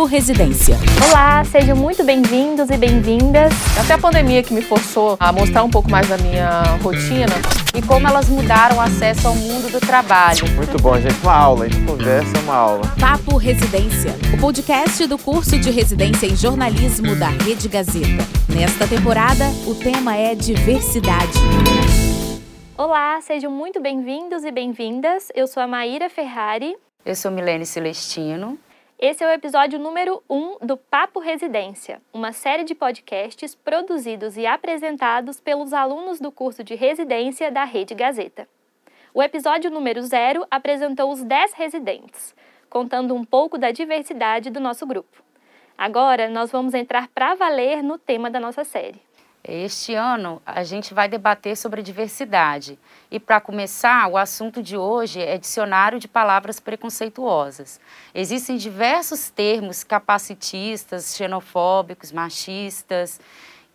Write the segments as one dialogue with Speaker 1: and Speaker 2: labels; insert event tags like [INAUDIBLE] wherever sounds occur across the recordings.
Speaker 1: Papo Residência.
Speaker 2: Olá, sejam muito bem-vindos e bem-vindas.
Speaker 3: Até a pandemia que me forçou a mostrar um pouco mais da minha rotina e como elas mudaram o acesso ao mundo do trabalho.
Speaker 4: Muito bom, gente. Uma aula, a gente conversa, é uma aula.
Speaker 1: Papo Residência, o podcast do curso de residência em jornalismo da Rede Gazeta. Nesta temporada, o tema é diversidade.
Speaker 2: Olá, sejam muito bem-vindos e bem-vindas. Eu sou a Maíra Ferrari.
Speaker 5: Eu sou Milene Celestino.
Speaker 2: Esse é o episódio número 1 um do Papo Residência, uma série de podcasts produzidos e apresentados pelos alunos do curso de residência da Rede Gazeta. O episódio número 0 apresentou os 10 residentes, contando um pouco da diversidade do nosso grupo. Agora nós vamos entrar para valer no tema da nossa série.
Speaker 5: Este ano a gente vai debater sobre diversidade. E para começar, o assunto de hoje é dicionário de palavras preconceituosas. Existem diversos termos capacitistas, xenofóbicos, machistas,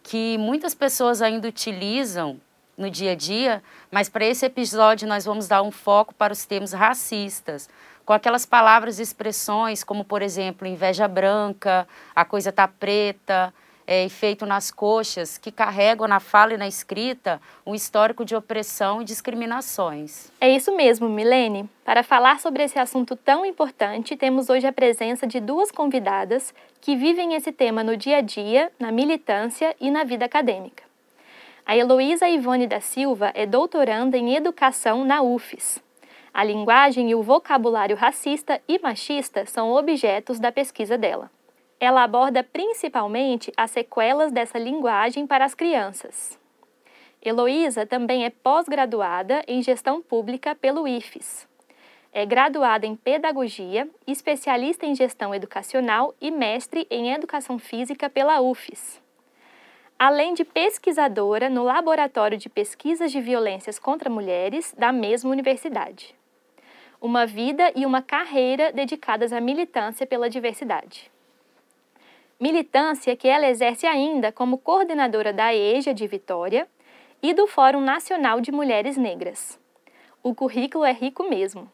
Speaker 5: que muitas pessoas ainda utilizam no dia a dia, mas para esse episódio nós vamos dar um foco para os termos racistas, com aquelas palavras e expressões como, por exemplo, inveja branca, a coisa tá preta, é, nas coxas que carregam na fala e na escrita um histórico de opressão e discriminações.
Speaker 2: É isso mesmo, Milene. Para falar sobre esse assunto tão importante, temos hoje a presença de duas convidadas que vivem esse tema no dia a dia, na militância e na vida acadêmica. A Heloísa Ivone da Silva é doutoranda em Educação na UFES. A linguagem e o vocabulário racista e machista são objetos da pesquisa dela. Ela aborda principalmente as sequelas dessa linguagem para as crianças. Heloísa também é pós-graduada em Gestão Pública pelo IFES. É graduada em Pedagogia, especialista em Gestão Educacional e mestre em Educação Física pela UFES. Além de pesquisadora no Laboratório de Pesquisas de Violências contra Mulheres da mesma universidade. Uma vida e uma carreira dedicadas à militância pela diversidade militância que ela exerce ainda como coordenadora da EJA de Vitória e do Fórum Nacional de Mulheres Negras. O currículo é rico mesmo.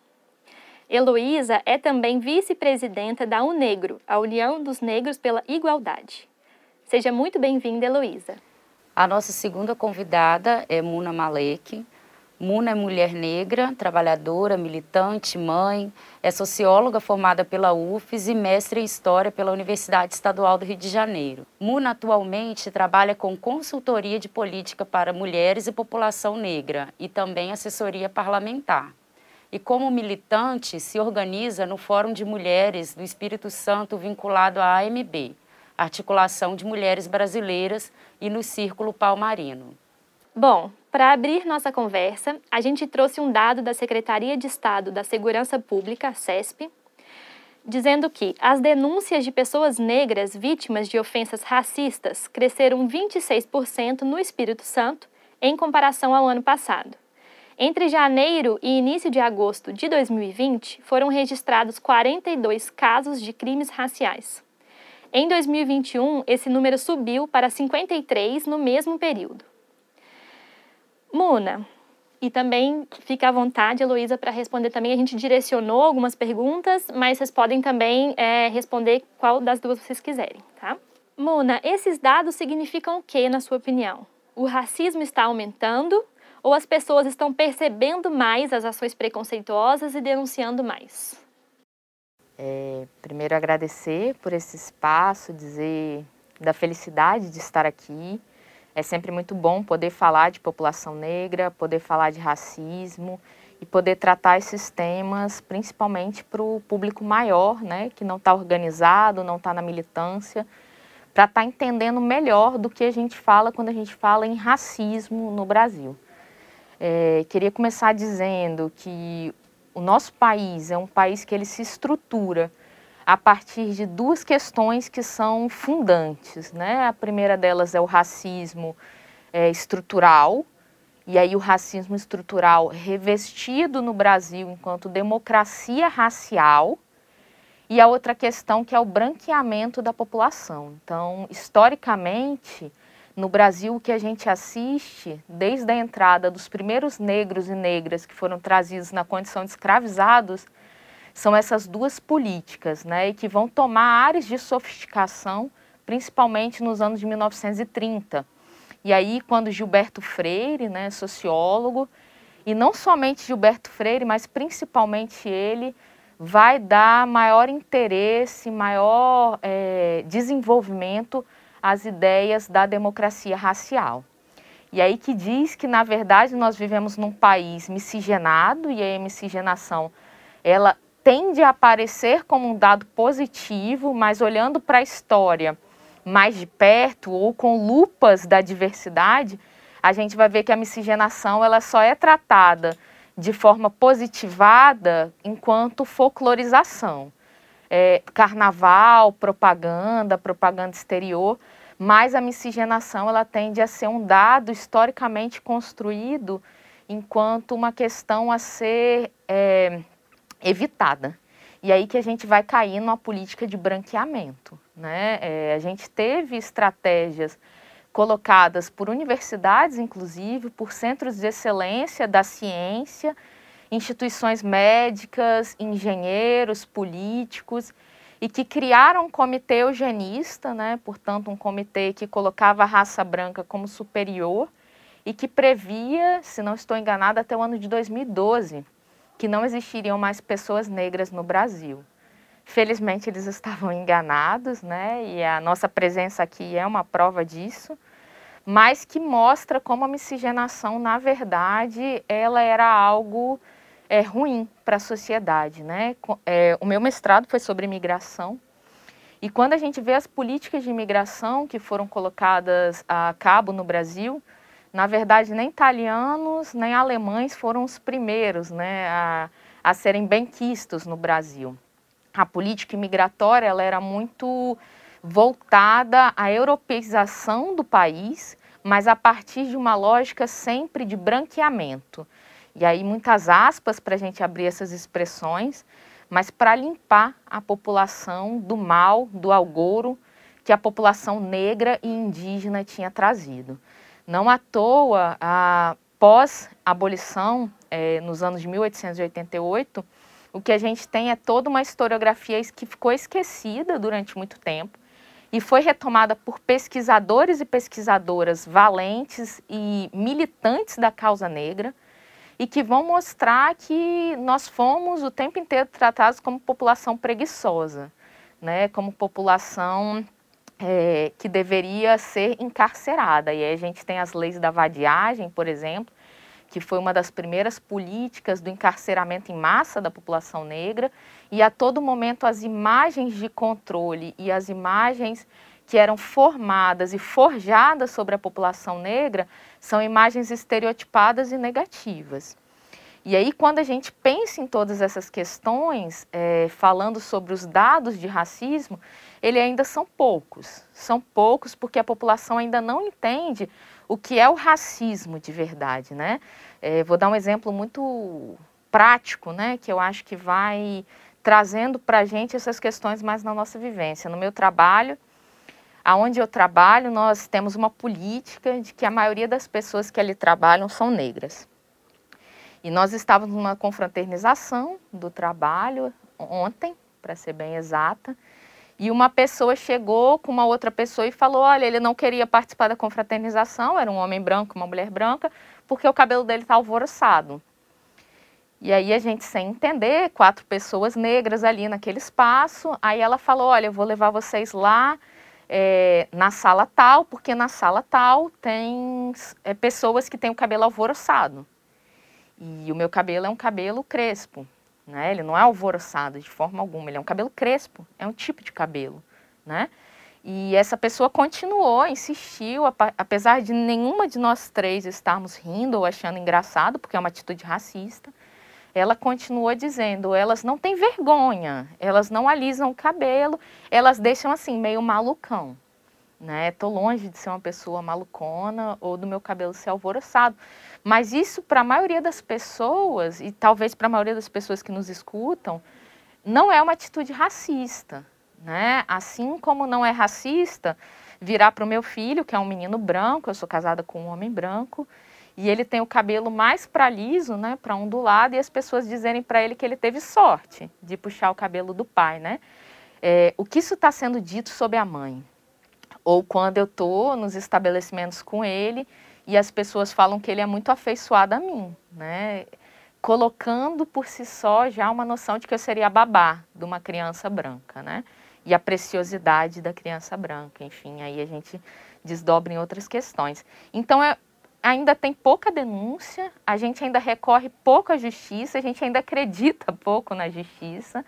Speaker 2: Heloísa é também vice-presidenta da UNEGRO, a União dos Negros pela Igualdade. Seja muito bem-vinda, Heloísa.
Speaker 5: A nossa segunda convidada é Muna Malek, Muna é mulher negra, trabalhadora, militante, mãe, é socióloga formada pela UFES e mestre em História pela Universidade Estadual do Rio de Janeiro. Muna atualmente trabalha com consultoria de política para mulheres e população negra e também assessoria parlamentar. E como militante, se organiza no Fórum de Mulheres do Espírito Santo vinculado à AMB, Articulação de Mulheres Brasileiras, e no Círculo Palmarino.
Speaker 2: Bom, para abrir nossa conversa, a gente trouxe um dado da Secretaria de Estado da Segurança Pública, SESP, dizendo que as denúncias de pessoas negras vítimas de ofensas racistas cresceram 26% no Espírito Santo em comparação ao ano passado. Entre janeiro e início de agosto de 2020, foram registrados 42 casos de crimes raciais. Em 2021, esse número subiu para 53 no mesmo período. Muna, e também fica à vontade, Heloísa, para responder também. A gente direcionou algumas perguntas, mas vocês podem também é, responder qual das duas vocês quiserem, tá? Muna, esses dados significam o que, na sua opinião? O racismo está aumentando ou as pessoas estão percebendo mais as ações preconceituosas e denunciando mais?
Speaker 6: É, primeiro, agradecer por esse espaço, dizer da felicidade de estar aqui é sempre muito bom poder falar de população negra, poder falar de racismo e poder tratar esses temas principalmente para o público maior, né, que não está organizado, não está na militância, para estar tá entendendo melhor do que a gente fala quando a gente fala em racismo no Brasil. É, queria começar dizendo que o nosso país é um país que ele se estrutura a partir de duas questões que são fundantes. Né? A primeira delas é o racismo é, estrutural, e aí o racismo estrutural revestido no Brasil enquanto democracia racial, e a outra questão que é o branqueamento da população. Então, historicamente, no Brasil, o que a gente assiste, desde a entrada dos primeiros negros e negras que foram trazidos na condição de escravizados, são essas duas políticas, né, que vão tomar áreas de sofisticação, principalmente nos anos de 1930. E aí, quando Gilberto Freire, né, sociólogo, e não somente Gilberto Freire, mas principalmente ele, vai dar maior interesse, maior é, desenvolvimento às ideias da democracia racial. E aí que diz que, na verdade, nós vivemos num país miscigenado e a miscigenação, ela tende a aparecer como um dado positivo, mas olhando para a história mais de perto ou com lupas da diversidade, a gente vai ver que a miscigenação ela só é tratada de forma positivada enquanto folclorização. É, carnaval, propaganda, propaganda exterior, mas a miscigenação ela tende a ser um dado historicamente construído enquanto uma questão a ser é, evitada. E aí que a gente vai cair numa política de branqueamento. Né? É, a gente teve estratégias colocadas por universidades, inclusive, por centros de excelência da ciência, instituições médicas, engenheiros, políticos, e que criaram um comitê eugenista, né? portanto, um comitê que colocava a raça branca como superior e que previa, se não estou enganada, até o ano de 2012, que não existiriam mais pessoas negras no Brasil. Felizmente eles [LAUGHS] estavam enganados, né? E a nossa presença aqui é uma prova disso, mas que mostra como a miscigenação, na verdade, ela era algo é, ruim para a sociedade, né? É, o meu mestrado foi sobre imigração e quando a gente vê as políticas de imigração que foram colocadas a cabo no Brasil, na verdade nem italianos nem alemães foram os primeiros, né, a, a serem benquistos no Brasil a política imigratória ela era muito voltada à europeização do país, mas a partir de uma lógica sempre de branqueamento. E aí muitas aspas para a gente abrir essas expressões, mas para limpar a população do mal, do algoro que a população negra e indígena tinha trazido. Não à toa, a pós-abolição, eh, nos anos de 1888, o que a gente tem é toda uma historiografia que ficou esquecida durante muito tempo e foi retomada por pesquisadores e pesquisadoras valentes e militantes da causa negra e que vão mostrar que nós fomos o tempo inteiro tratados como população preguiçosa, né? como população é, que deveria ser encarcerada. E aí a gente tem as leis da vadiagem, por exemplo, que foi uma das primeiras políticas do encarceramento em massa da população negra, e a todo momento as imagens de controle e as imagens que eram formadas e forjadas sobre a população negra são imagens estereotipadas e negativas. E aí, quando a gente pensa em todas essas questões, é, falando sobre os dados de racismo, ele ainda são poucos. São poucos porque a população ainda não entende o que é o racismo de verdade, né? É, vou dar um exemplo muito prático, né, que eu acho que vai trazendo para a gente essas questões mais na nossa vivência. No meu trabalho, aonde eu trabalho, nós temos uma política de que a maioria das pessoas que ali trabalham são negras. E nós estávamos numa confraternização do trabalho ontem, para ser bem exata, e uma pessoa chegou com uma outra pessoa e falou: olha, ele não queria participar da confraternização, era um homem branco, uma mulher branca, porque o cabelo dele está alvoroçado. E aí a gente, sem entender, quatro pessoas negras ali naquele espaço, aí ela falou: olha, eu vou levar vocês lá é, na sala tal, porque na sala tal tem é, pessoas que têm o cabelo alvoroçado. E o meu cabelo é um cabelo crespo. Né? Ele não é alvoroçado de forma alguma, ele é um cabelo crespo, é um tipo de cabelo. Né? E essa pessoa continuou, insistiu, apesar de nenhuma de nós três estarmos rindo ou achando engraçado, porque é uma atitude racista, ela continuou dizendo: elas não têm vergonha, elas não alisam o cabelo, elas deixam assim, meio malucão. Né? Tô longe de ser uma pessoa malucona ou do meu cabelo ser alvoroçado. Mas isso, para a maioria das pessoas, e talvez para a maioria das pessoas que nos escutam, não é uma atitude racista. Né? Assim como não é racista virar para o meu filho, que é um menino branco, eu sou casada com um homem branco, E ele tem o cabelo mais para liso, né, para ondulado, e as pessoas dizerem para ele que ele teve sorte de puxar o cabelo do pai, né? É, o que isso está sendo dito sobre a mãe? Ou quando eu estou nos estabelecimentos com ele e as pessoas falam que ele é muito afeiçoado a mim, né? Colocando por si só já uma noção de que eu seria a babá de uma criança branca, né? E a preciosidade da criança branca, enfim, aí a gente desdobra em outras questões. Então, é, ainda tem pouca denúncia, a gente ainda recorre pouco à justiça, a gente ainda acredita pouco na justiça,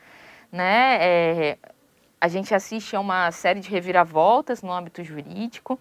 Speaker 6: né? É, a gente assiste a uma série de reviravoltas no âmbito jurídico,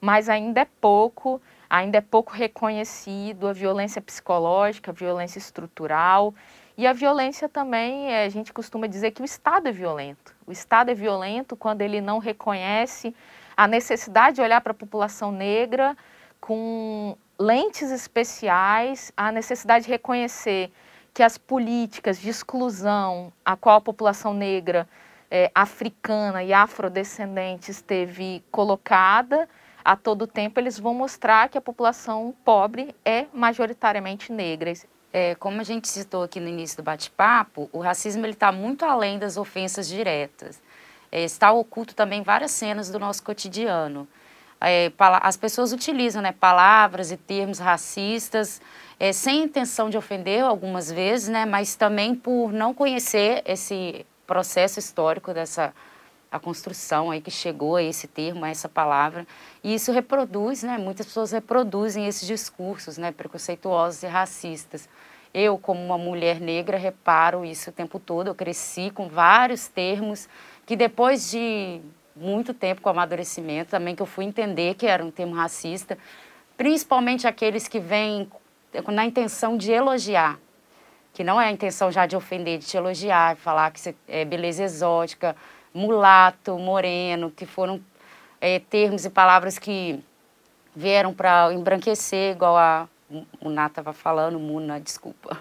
Speaker 6: mas ainda é pouco, ainda é pouco reconhecido a violência psicológica, a violência estrutural e a violência também, é, a gente costuma dizer que o Estado é violento. O Estado é violento quando ele não reconhece a necessidade de olhar para a população negra com lentes especiais, a necessidade de reconhecer que as políticas de exclusão a qual a população negra é, africana e afrodescendente esteve colocada a todo tempo, eles vão mostrar que a população pobre é majoritariamente negra.
Speaker 5: É, como a gente citou aqui no início do bate-papo, o racismo está muito além das ofensas diretas. É, está oculto também várias cenas do nosso cotidiano é, as pessoas utilizam né, palavras e termos racistas é, sem intenção de ofender algumas vezes, né, mas também por não conhecer esse processo histórico dessa a construção aí que chegou a esse termo, a essa palavra, e isso reproduz, né, muitas pessoas reproduzem esses discursos, né, preconceituosos e racistas. Eu, como uma mulher negra, reparo isso o tempo todo. Eu cresci com vários termos que depois de muito tempo com amadurecimento também, que eu fui entender que era um termo racista, principalmente aqueles que vêm na intenção de elogiar, que não é a intenção já de ofender, de te elogiar, de falar que você é beleza exótica, mulato, moreno, que foram é, termos e palavras que vieram para embranquecer, igual a Muná estava falando, Muna, desculpa.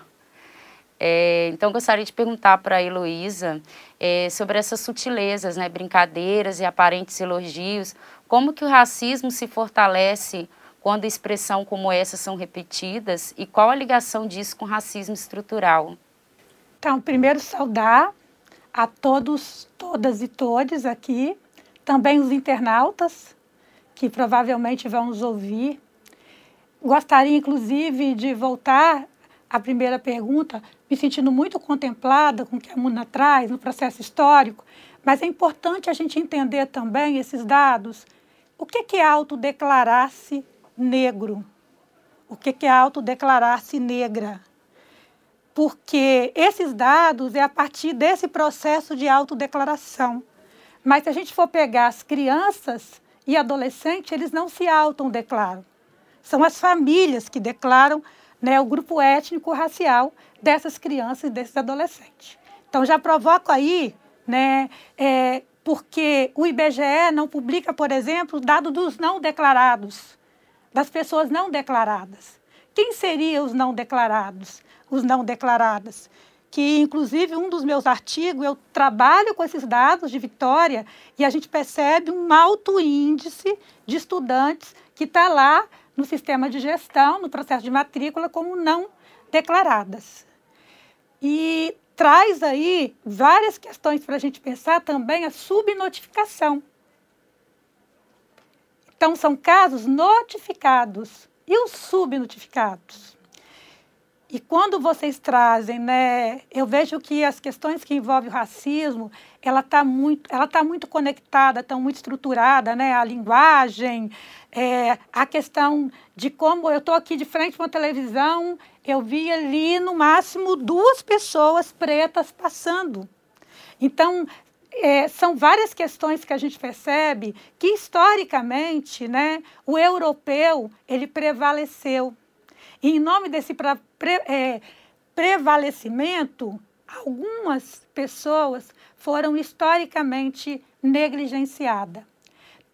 Speaker 5: É, então, gostaria de perguntar para a Heloísa é, sobre essas sutilezas, né, brincadeiras e aparentes elogios, como que o racismo se fortalece quando expressão como essa são repetidas e qual a ligação disso com racismo estrutural?
Speaker 7: Então, primeiro saudar a todos, todas e todos aqui, também os internautas que provavelmente vão nos ouvir. Gostaria, inclusive, de voltar à primeira pergunta, me sentindo muito contemplada com o que a Muna traz no processo histórico, mas é importante a gente entender também esses dados. O que é autodeclarar-se negro? O que é autodeclarar-se negra? Porque esses dados é a partir desse processo de autodeclaração. Mas se a gente for pegar as crianças e adolescentes, eles não se autodeclaram. São as famílias que declaram né, o grupo étnico-racial dessas crianças e desses adolescentes. Então, já provoco aí, né, é, porque o IBGE não publica, por exemplo, dado dos não declarados, das pessoas não declaradas. Quem seriam os não declarados? Os não declaradas? Que, inclusive, um dos meus artigos, eu trabalho com esses dados de Vitória e a gente percebe um alto índice de estudantes que está lá no sistema de gestão, no processo de matrícula, como não declaradas. E traz aí várias questões para a gente pensar também a subnotificação. Então, são casos notificados e os subnotificados. E quando vocês trazem, né, eu vejo que as questões que envolvem o racismo, ela está muito, ela tá muito conectada, está muito estruturada, né, a linguagem, é, a questão de como eu estou aqui de frente para uma televisão, eu vi ali no máximo duas pessoas pretas passando. Então, é, são várias questões que a gente percebe que historicamente, né, o europeu ele prevaleceu e, em nome desse pra, pre, é, prevalecimento, algumas pessoas foram historicamente negligenciadas.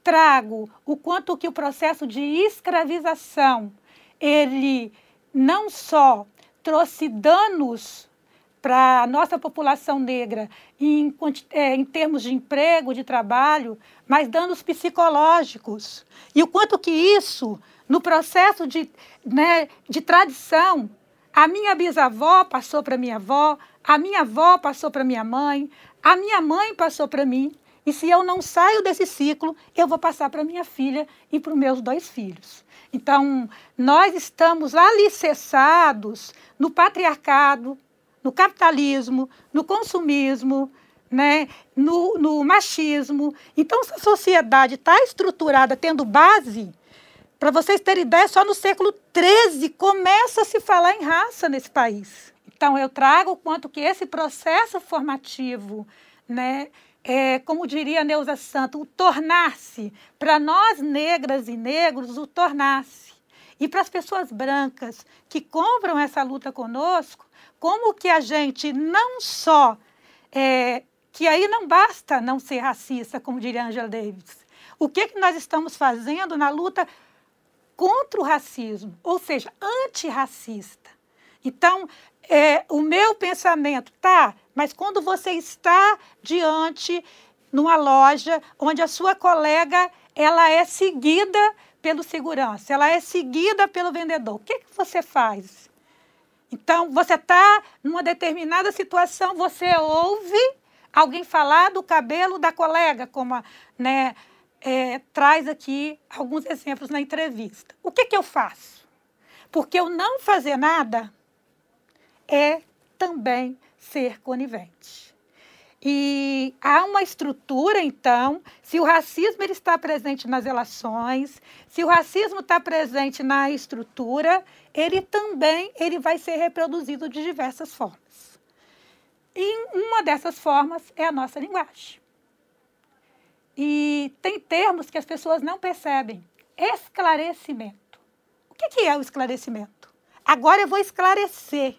Speaker 7: Trago o quanto que o processo de escravização, ele não só trouxe danos para a nossa população negra em, é, em termos de emprego, de trabalho, mas danos psicológicos. E o quanto que isso no processo de, né, de tradição. A minha bisavó passou para minha avó, a minha avó passou para minha mãe, a minha mãe passou para mim. E se eu não saio desse ciclo, eu vou passar para minha filha e para os meus dois filhos. Então, nós estamos alicerçados no patriarcado, no capitalismo, no consumismo, né, no, no machismo. Então, se a sociedade está estruturada tendo base, para vocês terem ideia, só no século XIII começa a se falar em raça nesse país. Então, eu trago o quanto que esse processo formativo, né, é, como diria Neuza Santo, o tornar-se, para nós negras e negros, o tornar-se. E para as pessoas brancas que compram essa luta conosco, como que a gente não só é, que aí não basta não ser racista, como diria Angela Davis. O que, que nós estamos fazendo na luta contra o racismo, ou seja, antirracista? Então, é, o meu pensamento, tá, mas quando você está diante numa loja onde a sua colega ela é seguida pelo segurança, ela é seguida pelo vendedor, o que, que você faz? Então, você está numa determinada situação, você ouve alguém falar do cabelo da colega, como a, né, é, traz aqui alguns exemplos na entrevista. O que, que eu faço? Porque eu não fazer nada é também ser conivente. E há uma estrutura, então, se o racismo ele está presente nas relações, se o racismo está presente na estrutura, ele também ele vai ser reproduzido de diversas formas. E uma dessas formas é a nossa linguagem. E tem termos que as pessoas não percebem. Esclarecimento. O que é o esclarecimento? Agora eu vou esclarecer.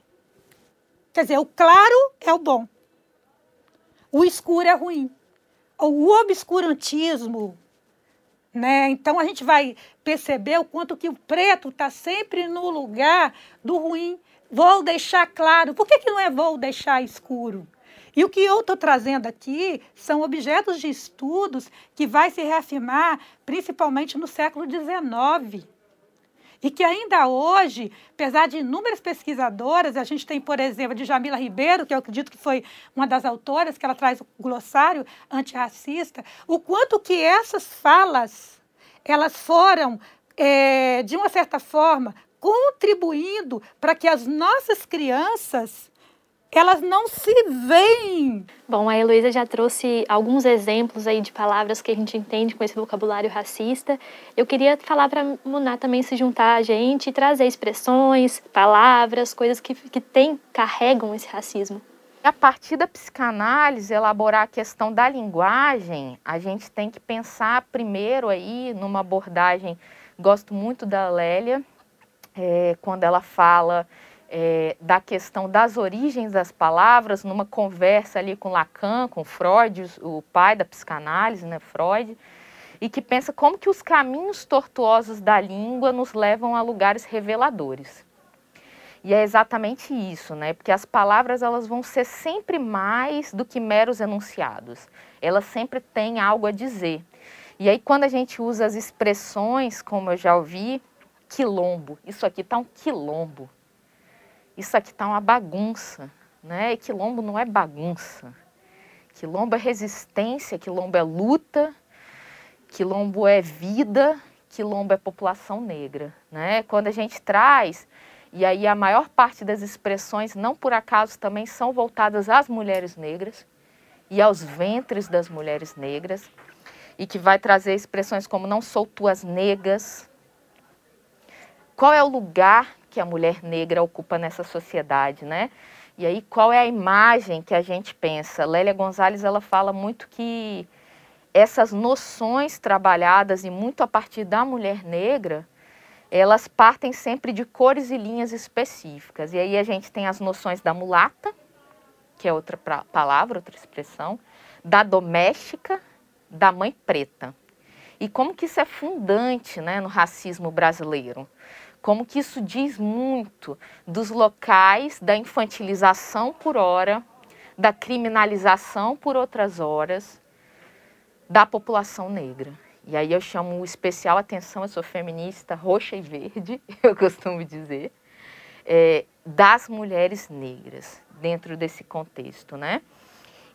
Speaker 7: Quer dizer, o claro é o bom, o escuro é ruim. O obscurantismo, né? Então a gente vai perceber o quanto que o preto está sempre no lugar do ruim. Vou deixar claro. Por que, que não é vou deixar escuro? E o que eu estou trazendo aqui são objetos de estudos que vai se reafirmar principalmente no século XIX. E que ainda hoje, apesar de inúmeras pesquisadoras, a gente tem, por exemplo, de Jamila Ribeiro, que eu acredito que foi uma das autoras, que ela traz o glossário antirracista, o quanto que essas falas, elas foram, é, de uma certa forma, contribuindo para que as nossas crianças elas não se veem.
Speaker 2: Bom, a Heloísa já trouxe alguns exemplos aí de palavras que a gente entende com esse vocabulário racista. Eu queria falar para a Muná também se juntar a gente e trazer expressões, palavras, coisas que, que tem, carregam esse racismo.
Speaker 6: A partir da psicanálise, elaborar a questão da linguagem, a gente tem que pensar primeiro aí numa abordagem, gosto muito da Lélia, é, quando ela fala é, da questão das origens das palavras, numa conversa ali com Lacan, com Freud, o pai da psicanálise, né, Freud, e que pensa como que os caminhos tortuosos da língua nos levam a lugares reveladores. E é exatamente isso, né? Porque as palavras elas vão ser sempre mais do que meros enunciados. Elas sempre têm algo a dizer. E aí quando a gente usa as expressões, como eu já ouvi, quilombo, isso aqui está um quilombo isso aqui está uma bagunça, né? E quilombo não é bagunça. Quilombo é resistência, quilombo é luta, quilombo é vida, quilombo é população negra, né? Quando a gente traz, e aí a maior parte das expressões, não por acaso, também são voltadas às mulheres negras e aos ventres das mulheres negras, e que vai trazer expressões como não sou tuas negas. Qual é o lugar que a mulher negra ocupa nessa sociedade, né? E aí qual é a imagem que a gente pensa? Lélia Gonzalez ela fala muito que essas noções trabalhadas e muito a partir da mulher negra, elas partem sempre de cores e linhas específicas. E aí a gente tem as noções da mulata, que é outra palavra, outra expressão, da doméstica, da mãe preta. E como que isso é fundante né, no racismo brasileiro? Como que isso diz muito dos locais da infantilização por hora, da criminalização por outras horas da população negra. e aí eu chamo especial atenção, eu sou feminista roxa e verde, [LAUGHS] eu costumo dizer, é, das mulheres negras dentro desse contexto, né?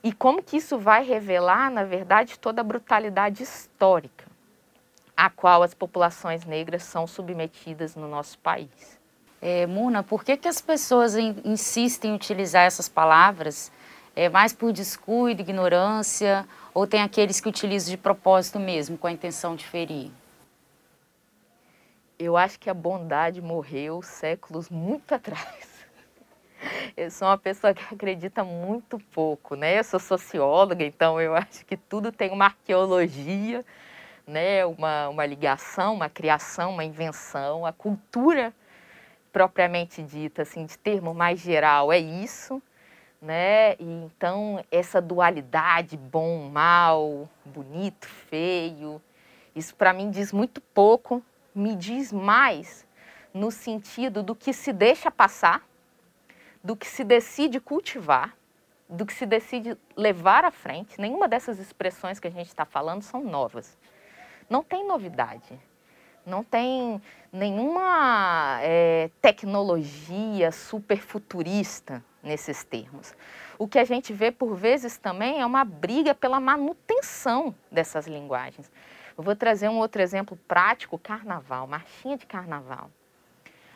Speaker 6: E como que isso vai revelar, na verdade, toda a brutalidade histórica a qual as populações negras são submetidas no nosso país.
Speaker 5: É, Muna, por que, que as pessoas in, insistem em utilizar essas palavras? É mais por descuido, ignorância, ou tem aqueles que utilizam de propósito mesmo, com a intenção de ferir?
Speaker 6: Eu acho que a bondade morreu séculos muito [LAUGHS] atrás. Eu sou uma pessoa que acredita muito pouco, né? Eu sou socióloga, então eu acho que tudo tem uma arqueologia, né? Uma, uma ligação, uma criação, uma invenção. A cultura propriamente dita, assim, de termo mais geral, é isso, né? E então essa dualidade bom, mal, bonito, feio, isso para mim diz muito pouco, me diz mais no sentido do que se deixa passar do que se decide cultivar, do que se decide levar à frente. Nenhuma dessas expressões que a gente está falando são novas. Não tem novidade. Não tem nenhuma é, tecnologia super futurista nesses termos. O que a gente vê por vezes também é uma briga pela manutenção dessas linguagens. Eu vou trazer um outro exemplo prático: carnaval, marchinha de carnaval.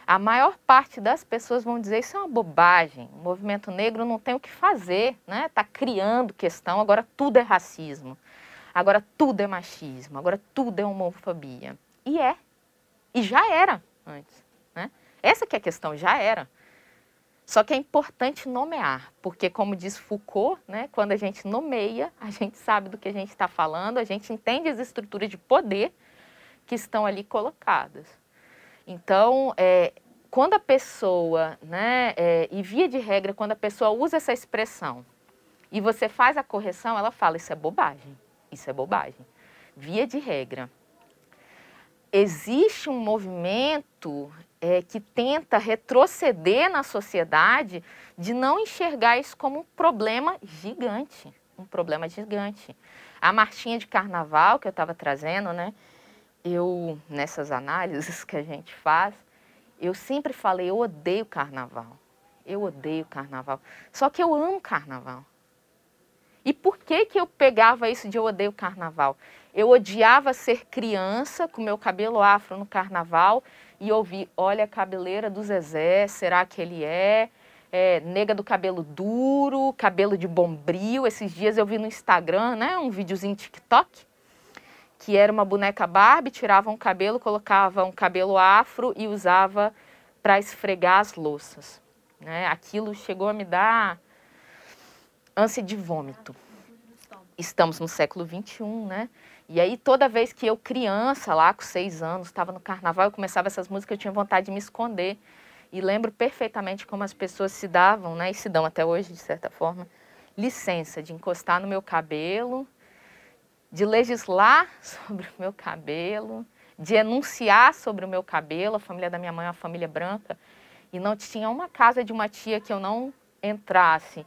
Speaker 6: A maior parte das pessoas vão dizer isso é uma bobagem. O movimento negro não tem o que fazer, né? Está criando questão. Agora tudo é racismo. Agora tudo é machismo. Agora tudo é homofobia. E é. E já era antes. Né? Essa que é a questão, já era. Só que é importante nomear, porque como diz Foucault, né, quando a gente nomeia, a gente sabe do que a gente está falando, a gente entende as estruturas de poder que estão ali colocadas. Então, é, quando a pessoa, né, é, e via de regra, quando a pessoa usa essa expressão e você faz a correção, ela fala: Isso é bobagem, isso é bobagem. Via de regra. Existe um movimento é, que tenta retroceder na sociedade de não enxergar isso como um problema gigante. Um problema gigante. A marchinha de carnaval que eu estava trazendo, né? eu, nessas análises [LAUGHS] que a gente faz, eu sempre falei, eu odeio carnaval. Eu odeio carnaval. Só que eu amo carnaval. E por que, que eu pegava isso de eu odeio carnaval? Eu odiava ser criança com meu cabelo afro no carnaval e ouvir, olha a cabeleira do Zezé, será que ele é? é? Nega do cabelo duro, cabelo de bombril. Esses dias eu vi no Instagram, né, um videozinho TikTok, que era uma boneca Barbie, tirava um cabelo, colocava um cabelo afro e usava para esfregar as louças. Né? Aquilo chegou a me dar ânsia de vômito. Estamos no século XXI, né? E aí, toda vez que eu, criança, lá com seis anos, estava no carnaval, eu começava essas músicas, eu tinha vontade de me esconder. E lembro perfeitamente como as pessoas se davam, né? E se dão até hoje, de certa forma, licença de encostar no meu cabelo, de legislar [LAUGHS] sobre o meu cabelo, de enunciar sobre o meu cabelo. A família da minha mãe é uma família branca e não tinha uma casa de uma tia que eu não entrasse,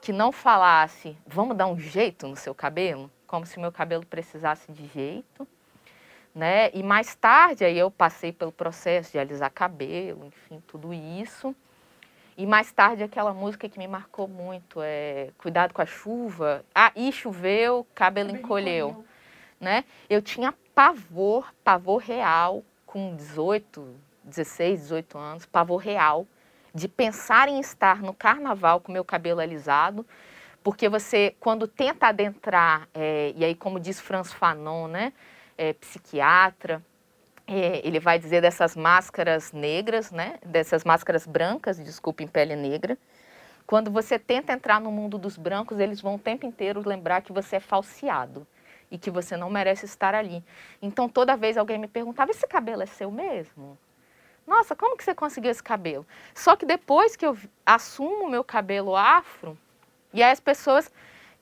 Speaker 6: que não falasse, vamos dar um jeito no seu cabelo, como se o meu cabelo precisasse de jeito. Né? E mais tarde aí eu passei pelo processo de alisar cabelo, enfim, tudo isso. E mais tarde aquela música que me marcou muito é Cuidado com a chuva. Ah, e choveu, cabelo, cabelo encolheu. encolheu. Né? Eu tinha pavor, pavor real, com 18, 16, 18 anos, pavor real, de pensar em estar no carnaval com meu cabelo alisado, porque você, quando tenta adentrar, é, e aí como diz Franz Fanon, né, é, psiquiatra, é, ele vai dizer dessas máscaras negras, né? Dessas máscaras brancas, desculpa, em pele negra. Quando você tenta entrar no mundo dos brancos, eles vão o tempo inteiro lembrar que você é falseado e que você não merece estar ali. Então, toda vez alguém me perguntava: esse cabelo é seu mesmo? Nossa, como que você conseguiu esse cabelo? Só que depois que eu assumo o meu cabelo afro, e aí as pessoas.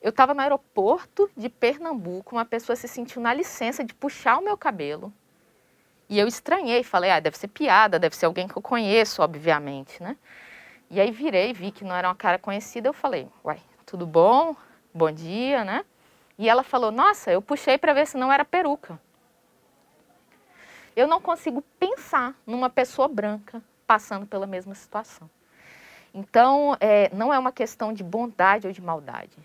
Speaker 6: Eu estava no aeroporto de Pernambuco, uma pessoa se sentiu na licença de puxar o meu cabelo e eu estranhei, falei, ah, deve ser piada, deve ser alguém que eu conheço, obviamente, né? E aí virei, vi que não era uma cara conhecida, eu falei, uai, tudo bom? Bom dia, né? E ela falou, nossa, eu puxei para ver se não era peruca. Eu não consigo pensar numa pessoa branca passando pela mesma situação. Então, é, não é uma questão de bondade ou de maldade,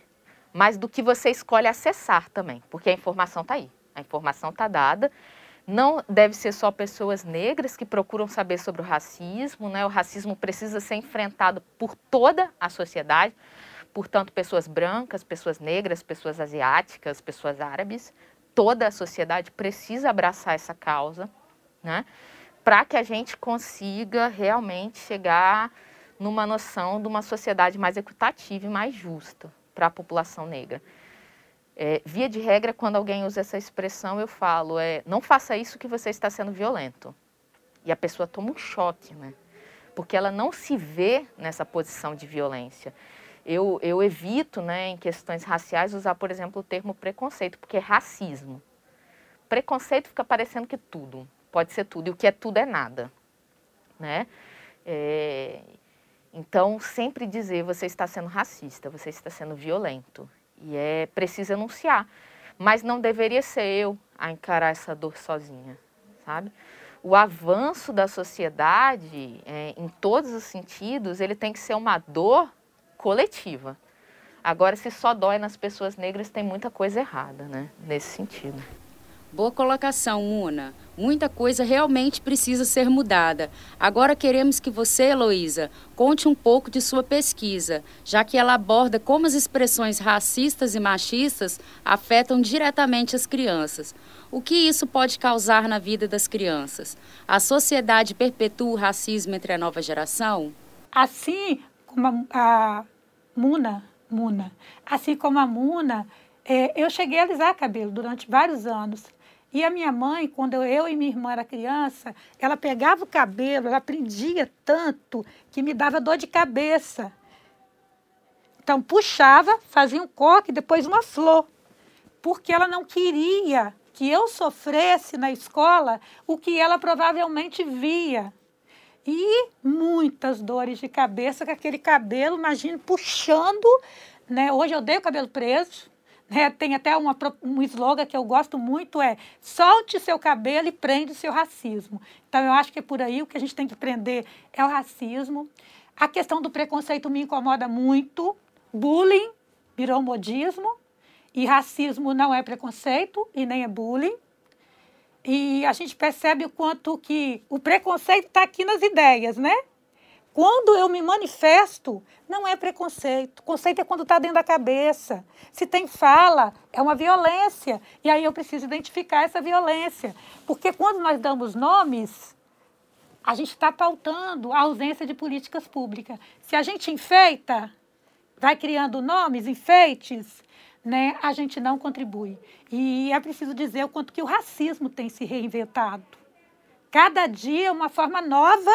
Speaker 6: mas do que você escolhe acessar também, porque a informação está aí, a informação está dada. Não deve ser só pessoas negras que procuram saber sobre o racismo, né? O racismo precisa ser enfrentado por toda a sociedade, portanto, pessoas brancas, pessoas negras, pessoas asiáticas, pessoas árabes, toda a sociedade precisa abraçar essa causa, né? Para que a gente consiga realmente chegar numa noção de uma sociedade mais equitativa e mais justa para a população negra. É, via de regra, quando alguém usa essa expressão, eu falo, é, não faça isso que você está sendo violento. E a pessoa toma um choque, né? Porque ela não se vê nessa posição de violência. Eu, eu evito, né, em questões raciais, usar, por exemplo, o termo preconceito, porque é racismo. Preconceito fica parecendo que tudo, pode ser tudo, e o que é tudo é nada, né? É, então, sempre dizer você está sendo racista, você está sendo violento. E é preciso anunciar. Mas não deveria ser eu a encarar essa dor sozinha, sabe? O avanço da sociedade, é, em todos os sentidos, ele tem que ser uma dor coletiva. Agora, se só dói nas pessoas negras, tem muita coisa errada, né? Nesse sentido.
Speaker 5: Boa colocação, Una. Muita coisa realmente precisa ser mudada. Agora queremos que você, Heloísa, conte um pouco de sua pesquisa, já que ela aborda como as expressões racistas e machistas afetam diretamente as crianças. O que isso pode causar na vida das crianças? A sociedade perpetua o racismo entre a nova geração?
Speaker 7: Assim como a, Muna, Muna, assim como a Muna, é, eu cheguei a alisar cabelo durante vários anos. E a minha mãe, quando eu e minha irmã era criança, ela pegava o cabelo, ela prendia tanto que me dava dor de cabeça. Então puxava, fazia um coque, depois uma flor, porque ela não queria que eu sofresse na escola o que ela provavelmente via. E muitas dores de cabeça com aquele cabelo, imagine, puxando. Né? Hoje eu dei o cabelo preso, né? Tem até uma, um slogan que eu gosto muito, é solte seu cabelo e prende o seu racismo. Então, eu acho que é por aí o que a gente tem que prender é o racismo. A questão do preconceito me incomoda muito. Bullying virou modismo. E racismo não é preconceito e nem é bullying. E a gente percebe o quanto que o preconceito está aqui nas ideias, né? Quando eu me manifesto, não é preconceito. Conceito é quando está dentro da cabeça. Se tem fala, é uma violência. E aí eu preciso identificar essa violência. Porque quando nós damos nomes, a gente está pautando a ausência de políticas públicas. Se a gente enfeita, vai criando nomes, enfeites, né, a gente não contribui. E é preciso dizer o quanto que o racismo tem se reinventado. Cada dia é uma forma nova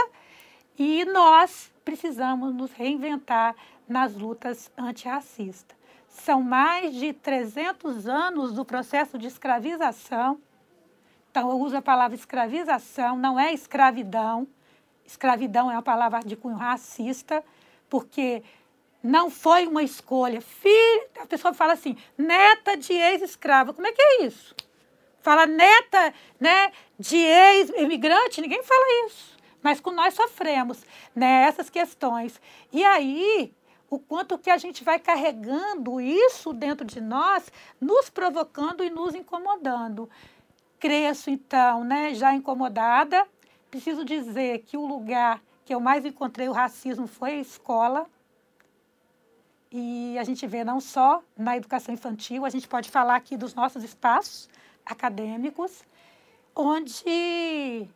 Speaker 7: e nós precisamos nos reinventar nas lutas antirracistas. São mais de 300 anos do processo de escravização. Então, eu uso a palavra escravização, não é escravidão. Escravidão é uma palavra de cunho racista, porque não foi uma escolha. Filho, a pessoa fala assim, neta de ex-escrava. Como é que é isso? Fala neta né, de ex-imigrante, ninguém fala isso mas com nós sofremos né, questões. E aí, o quanto que a gente vai carregando isso dentro de nós, nos provocando e nos incomodando. Cresço, então, né, já incomodada. Preciso dizer que o lugar que eu mais encontrei o racismo foi a escola. E a gente vê não só na educação infantil, a gente pode falar aqui dos nossos espaços acadêmicos, onde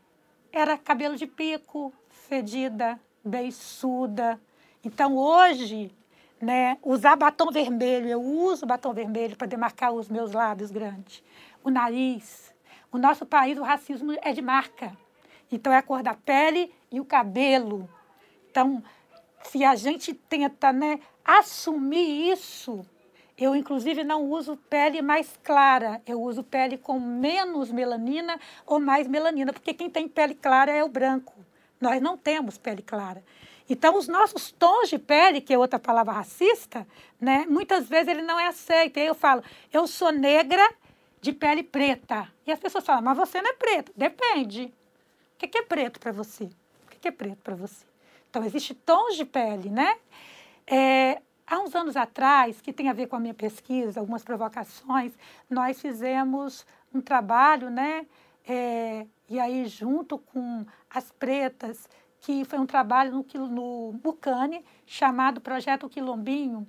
Speaker 7: era cabelo de pico, fedida, beiçuda. Então, hoje, né, usar batom vermelho, eu uso batom vermelho para demarcar os meus lábios grandes, o nariz. O nosso país, o racismo é de marca. Então, é a cor da pele e o cabelo. Então, se a gente tenta né, assumir isso, eu, inclusive, não uso pele mais clara, eu uso pele com menos melanina ou mais melanina, porque quem tem pele clara é o branco. Nós não temos pele clara. Então, os nossos tons de pele, que é outra palavra racista, né, muitas vezes ele não é aceito. E aí eu falo, eu sou negra de pele preta. E as pessoas falam, mas você não é preta. Depende. O que é preto para você? O que é preto para você? Então, existe tons de pele, né? É, há uns anos atrás, que tem a ver com a minha pesquisa, algumas provocações, nós fizemos um trabalho, né? É, e aí, junto com as pretas, que foi um trabalho no, no Bucane, chamado Projeto Quilombinho,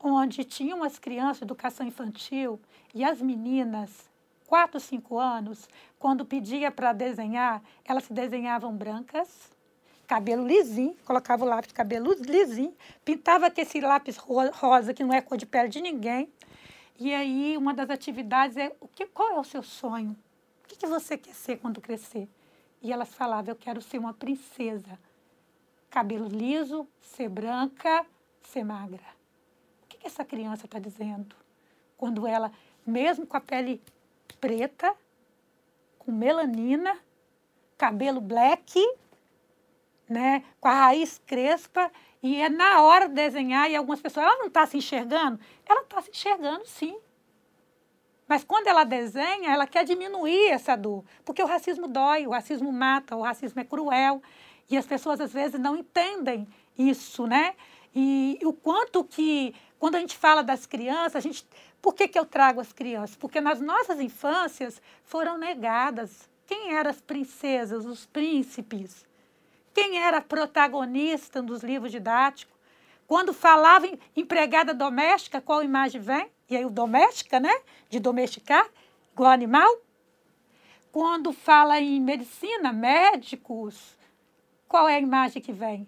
Speaker 7: onde tinham as crianças de educação infantil e as meninas, 4, 5 anos, quando pedia para desenhar, elas se desenhavam brancas, cabelo lisinho, colocava o lápis de cabelo lisinho, pintava com esse lápis rosa, que não é cor de pele de ninguém. E aí, uma das atividades é: o que, qual é o seu sonho? O que, que você quer ser quando crescer? E elas falavam: eu quero ser uma princesa. Cabelo liso, ser branca, ser magra. O que, que essa criança está dizendo? Quando ela, mesmo com a pele preta, com melanina, cabelo black, né, com a raiz crespa, e é na hora de desenhar, e algumas pessoas, ela não está se enxergando? Ela está se enxergando, sim. Mas quando ela desenha, ela quer diminuir essa dor, porque o racismo dói, o racismo mata, o racismo é cruel, e as pessoas às vezes não entendem isso, né? E o quanto que, quando a gente fala das crianças, a gente, por que, que eu trago as crianças? Porque nas nossas infâncias foram negadas. Quem eram as princesas, os príncipes? Quem era protagonista dos livros didáticos? Quando falava em empregada doméstica, qual imagem vem? E aí o doméstica, né? De domesticar, igual animal. Quando fala em medicina, médicos, qual é a imagem que vem?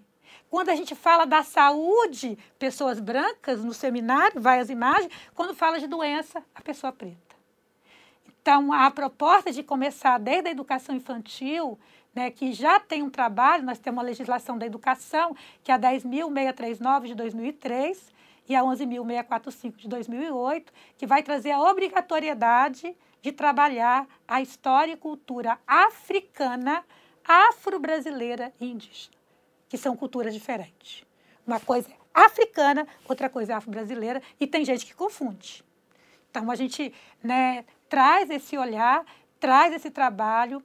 Speaker 7: Quando a gente fala da saúde, pessoas brancas no seminário, vai as imagens. Quando fala de doença, a pessoa preta. Então, a proposta de começar desde a educação infantil né, que já tem um trabalho, nós temos uma legislação da educação, que é a 10.639 de 2003 e a 11.645 de 2008, que vai trazer a obrigatoriedade de trabalhar a história e cultura africana, afro-brasileira e indígena, que são culturas diferentes. Uma coisa é africana, outra coisa é afro-brasileira, e tem gente que confunde. Então, a gente né, traz esse olhar, traz esse trabalho,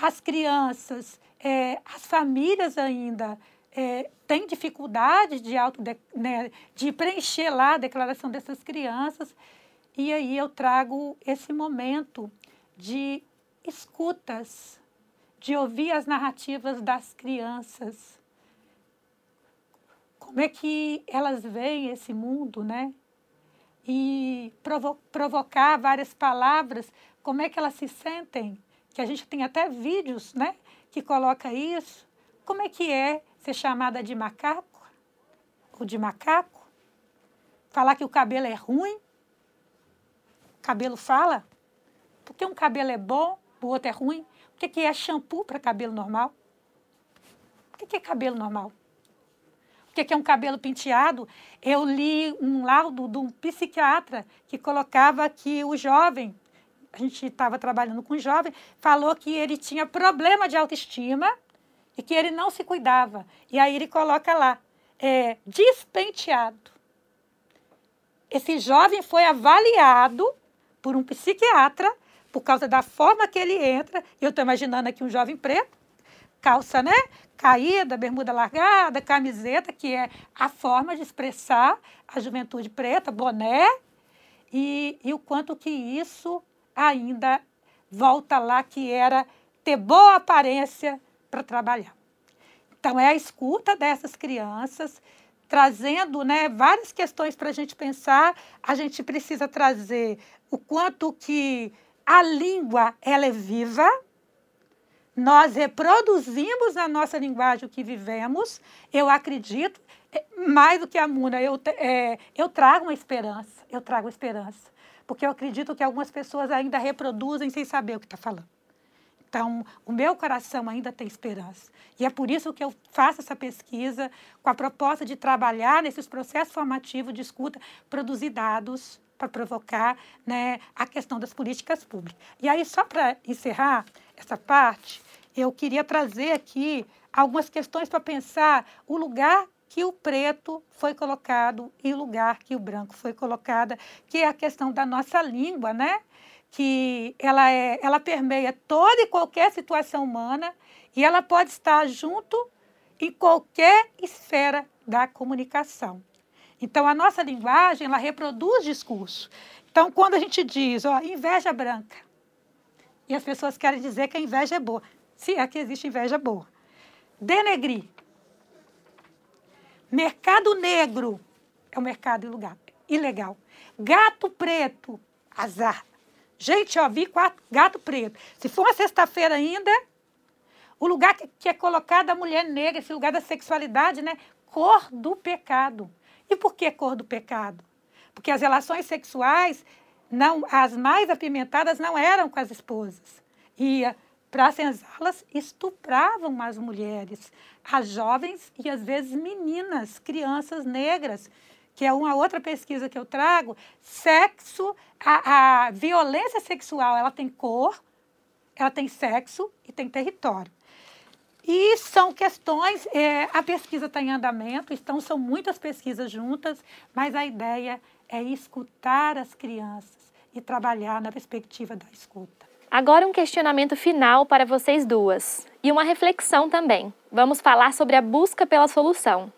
Speaker 7: as crianças, é, as famílias ainda é, têm dificuldade de, auto, de, né, de preencher lá a declaração dessas crianças. E aí eu trago esse momento de escutas, de ouvir as narrativas das crianças. Como é que elas veem esse mundo, né? E provo provocar várias palavras, como é que elas se sentem que a gente tem até vídeos, né, que coloca isso. Como é que é ser chamada de macaco ou de macaco? Falar que o cabelo é ruim? O cabelo fala? Porque um cabelo é bom, o outro é ruim? O que é shampoo para cabelo normal? O que é cabelo normal? O que é um cabelo penteado? Eu li um laudo de um psiquiatra que colocava que o jovem a gente estava trabalhando com um jovem, falou que ele tinha problema de autoestima e que ele não se cuidava. E aí ele coloca lá, é, despenteado. Esse jovem foi avaliado por um psiquiatra por causa da forma que ele entra. Eu estou imaginando aqui um jovem preto, calça, né? Caída, bermuda largada, camiseta, que é a forma de expressar a juventude preta, boné, e, e o quanto que isso ainda volta lá que era ter boa aparência para trabalhar. Então, é a escuta dessas crianças, trazendo né, várias questões para a gente pensar. A gente precisa trazer o quanto que a língua ela é viva, nós reproduzimos a nossa linguagem o que vivemos. Eu acredito, é, mais do que a Muna, eu, é, eu trago uma esperança, eu trago esperança porque eu acredito que algumas pessoas ainda reproduzem sem saber o que está falando. Então, o meu coração ainda tem esperança. E é por isso que eu faço essa pesquisa com a proposta de trabalhar nesses processos formativos de escuta, produzir dados para provocar né, a questão das políticas públicas. E aí, só para encerrar essa parte, eu queria trazer aqui algumas questões para pensar o lugar que o preto foi colocado e o lugar que o branco foi colocado, que é a questão da nossa língua, né? Que ela, é, ela permeia toda e qualquer situação humana e ela pode estar junto em qualquer esfera da comunicação. Então, a nossa linguagem, ela reproduz discurso. Então, quando a gente diz, ó, inveja branca, e as pessoas querem dizer que a inveja é boa. Se é que existe inveja boa. Denegrir. Mercado negro é o mercado ilegal. ilegal. Gato preto, azar. Gente, ó, vi quatro, gato preto. Se for uma sexta-feira ainda, o lugar que, que é colocado a mulher negra, esse lugar da sexualidade, né? Cor do pecado. E por que cor do pecado? Porque as relações sexuais, não, as mais apimentadas, não eram com as esposas. Ia para senzá-las, estupravam as mulheres, as jovens e às vezes meninas, crianças negras, que é uma outra pesquisa que eu trago. Sexo, a, a violência sexual, ela tem cor, ela tem sexo e tem território. E são questões, é, a pesquisa está em andamento, então são muitas pesquisas juntas, mas a ideia é escutar as crianças e trabalhar na perspectiva da escuta.
Speaker 2: Agora um questionamento final para vocês duas e uma reflexão também. Vamos falar sobre a busca pela solução.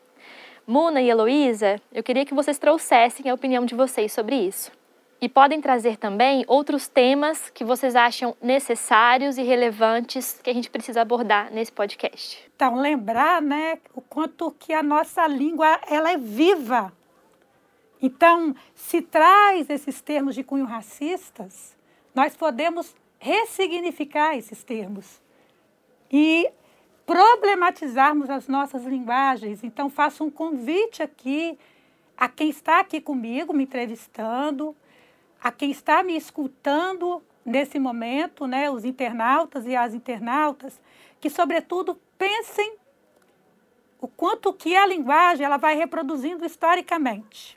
Speaker 2: Muna e Heloísa, eu queria que vocês trouxessem a opinião de vocês sobre isso. E podem trazer também outros temas que vocês acham necessários e relevantes que a gente precisa abordar nesse podcast.
Speaker 7: Então, lembrar, né, o quanto que a nossa língua ela é viva. Então, se traz esses termos de cunho racistas, nós podemos ressignificar esses termos e problematizarmos as nossas linguagens. Então, faço um convite aqui a quem está aqui comigo, me entrevistando, a quem está me escutando nesse momento, né, os internautas e as internautas, que, sobretudo, pensem o quanto que a linguagem ela vai reproduzindo historicamente.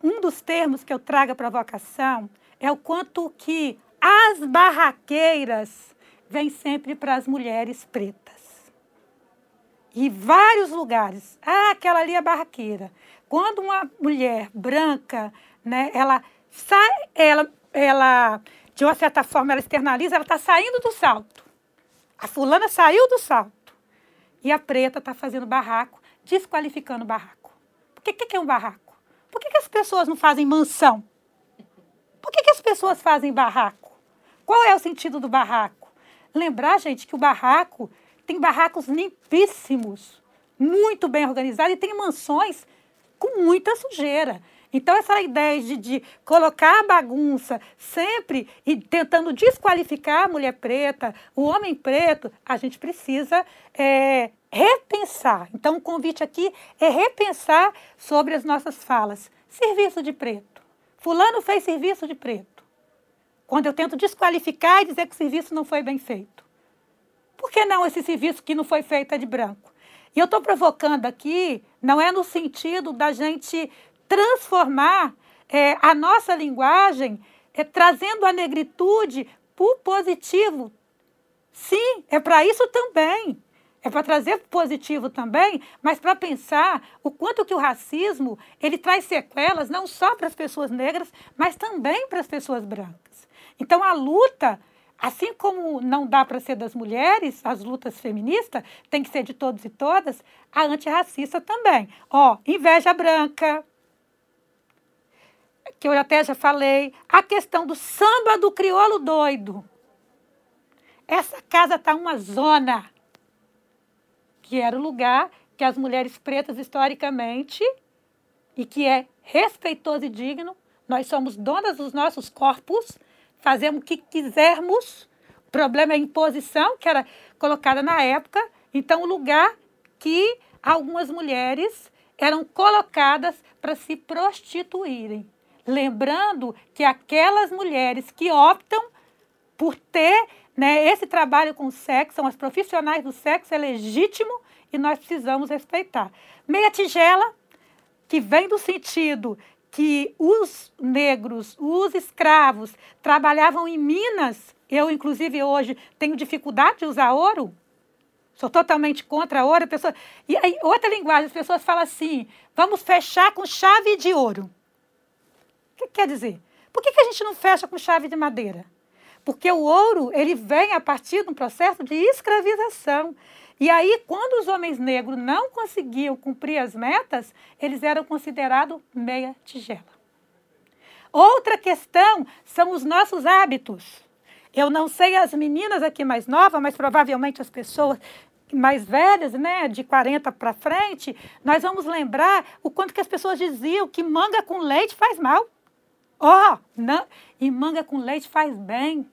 Speaker 7: Um dos termos que eu trago a provocação é o quanto que as barraqueiras vêm sempre para as mulheres pretas. E vários lugares. Ah, aquela ali é barraqueira. Quando uma mulher branca, né, ela sai, ela, ela, de uma certa forma, ela externaliza, ela está saindo do salto. A fulana saiu do salto. E a preta está fazendo barraco, desqualificando o barraco. Por que, que é um barraco? Por que, que as pessoas não fazem mansão? Por que, que as pessoas fazem barraco? Qual é o sentido do barraco? Lembrar, gente, que o barraco tem barracos limpíssimos, muito bem organizados, e tem mansões com muita sujeira. Então, essa ideia de, de colocar a bagunça sempre e tentando desqualificar a mulher preta, o homem preto, a gente precisa é, repensar. Então, o convite aqui é repensar sobre as nossas falas. Serviço de preto. Fulano fez serviço de preto. Quando eu tento desqualificar e dizer que o serviço não foi bem feito. Por que não esse serviço que não foi feito é de branco? E eu estou provocando aqui, não é no sentido da gente transformar é, a nossa linguagem, é, trazendo a negritude para o positivo. Sim, é para isso também. É para trazer positivo também, mas para pensar o quanto que o racismo ele traz sequelas não só para as pessoas negras, mas também para as pessoas brancas. Então a luta, assim como não dá para ser das mulheres, as lutas feministas tem que ser de todos e todas, a antirracista também. Ó, inveja branca, que eu até já falei, a questão do samba do crioulo doido. Essa casa está uma zona, que era o lugar que as mulheres pretas, historicamente, e que é respeitoso e digno, nós somos donas dos nossos corpos, fazemos o que quisermos. O problema é a imposição, que era colocada na época. Então, o lugar que algumas mulheres eram colocadas para se prostituírem. Lembrando que aquelas mulheres que optam por ter né, esse trabalho com o sexo, são as profissionais do sexo, é legítimo e nós precisamos respeitar. Meia tigela, que vem do sentido que os negros, os escravos, trabalhavam em minas. Eu, inclusive, hoje tenho dificuldade de usar ouro. Sou totalmente contra ouro. Pessoa... E aí, outra linguagem, as pessoas falam assim: vamos fechar com chave de ouro. O que quer dizer? Por que, que a gente não fecha com chave de madeira? Porque o ouro ele vem a partir de um processo de escravização. E aí, quando os homens negros não conseguiam cumprir as metas, eles eram considerados meia tigela. Outra questão são os nossos hábitos. Eu não sei as meninas aqui mais novas, mas provavelmente as pessoas mais velhas, né, de 40 para frente, nós vamos lembrar o quanto que as pessoas diziam que manga com leite faz mal. Ó, oh, não, e manga com leite faz bem.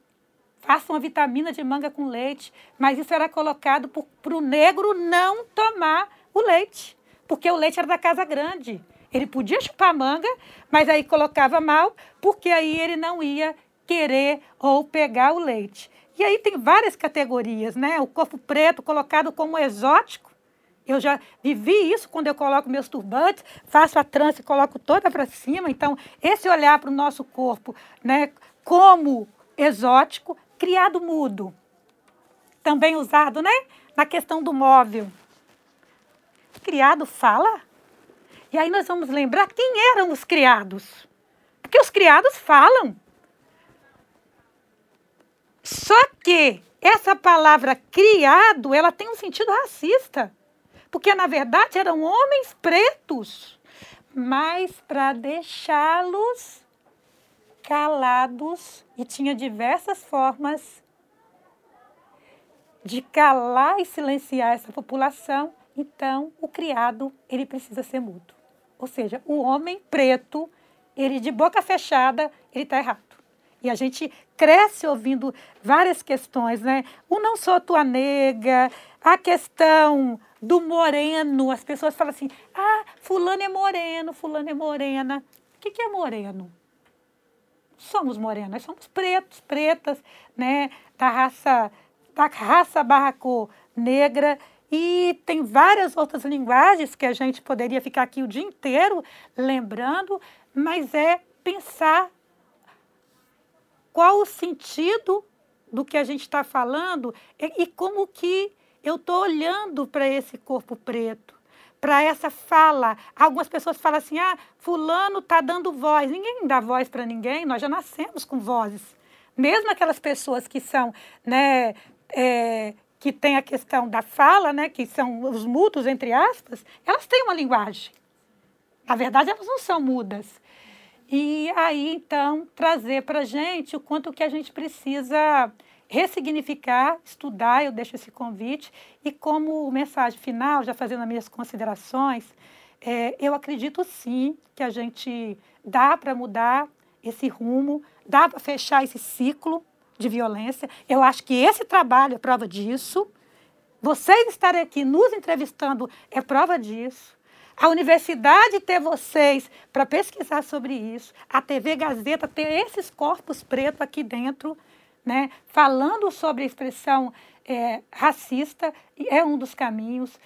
Speaker 7: Faça uma vitamina de manga com leite. Mas isso era colocado para o negro não tomar o leite, porque o leite era da casa grande. Ele podia chupar manga, mas aí colocava mal, porque aí ele não ia querer ou pegar o leite. E aí tem várias categorias, né? O corpo preto colocado como exótico. Eu já vivi isso quando eu coloco meus turbantes, faço a trança e coloco toda para cima. Então, esse olhar para o nosso corpo, né, como exótico, criado mudo, também usado, né, na questão do móvel. Criado fala? E aí nós vamos lembrar quem eram os criados. Porque os criados falam. Só que essa palavra criado, ela tem um sentido racista. Porque, na verdade, eram homens pretos. Mas para deixá-los calados, e tinha diversas formas de calar e silenciar essa população, então o criado ele precisa ser mudo. Ou seja, o homem preto, ele de boca fechada, ele está errado. E a gente cresce ouvindo várias questões, né? O não sou tua nega, a questão do moreno. As pessoas falam assim: ah, fulano é moreno, fulano é morena. O que, que é moreno? Somos morenos, somos pretos, pretas, né? Da raça, da raça barra cor negra. E tem várias outras linguagens que a gente poderia ficar aqui o dia inteiro lembrando, mas é pensar qual o sentido do que a gente está falando e, e, como que eu estou olhando para esse corpo preto, para essa fala. Algumas pessoas falam assim, ah, fulano está dando voz. Ninguém dá voz para ninguém, nós já nascemos com vozes. Mesmo aquelas pessoas que são né, é, que tem a questão da fala, né, que são os mudos, entre aspas, elas têm uma linguagem. Na verdade, elas não são mudas. E aí, então, trazer para a gente o quanto que a gente precisa ressignificar, estudar, eu deixo esse convite. E como mensagem final, já fazendo as minhas considerações, é, eu acredito sim que a gente dá para mudar esse rumo, dá para fechar esse ciclo, de violência. Eu acho que esse trabalho é prova disso. Vocês estarem aqui nos entrevistando é prova disso. A universidade ter vocês para pesquisar sobre isso, a TV Gazeta ter esses corpos pretos aqui dentro, né, falando sobre a expressão é, racista, é um dos caminhos.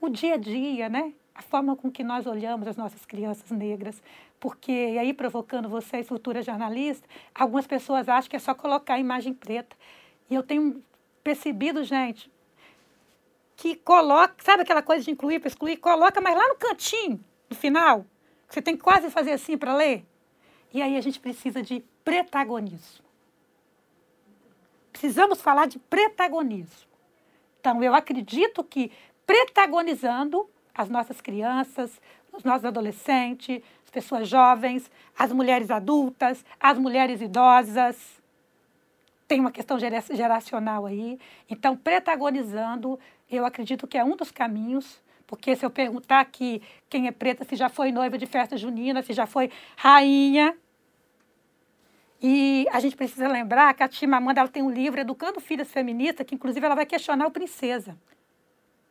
Speaker 7: O dia a dia, né, a forma com que nós olhamos as nossas crianças negras, porque, e aí provocando vocês, futura jornalista, algumas pessoas acham que é só colocar a imagem preta. E eu tenho percebido, gente, que coloca, sabe aquela coisa de incluir para excluir? Coloca, mas lá no cantinho, no final, você tem que quase fazer assim para ler. E aí a gente precisa de protagonismo. Precisamos falar de protagonismo. Então, eu acredito que protagonizando as nossas crianças, os nossos adolescentes, as pessoas jovens, as mulheres adultas, as mulheres idosas. Tem uma questão geracional aí. Então, protagonizando, eu acredito que é um dos caminhos, porque se eu perguntar aqui quem é preta, se já foi noiva de festa junina, se já foi rainha. E a gente precisa lembrar que a Tia Amanda ela tem um livro Educando Filhas Feministas, que inclusive ela vai questionar o princesa,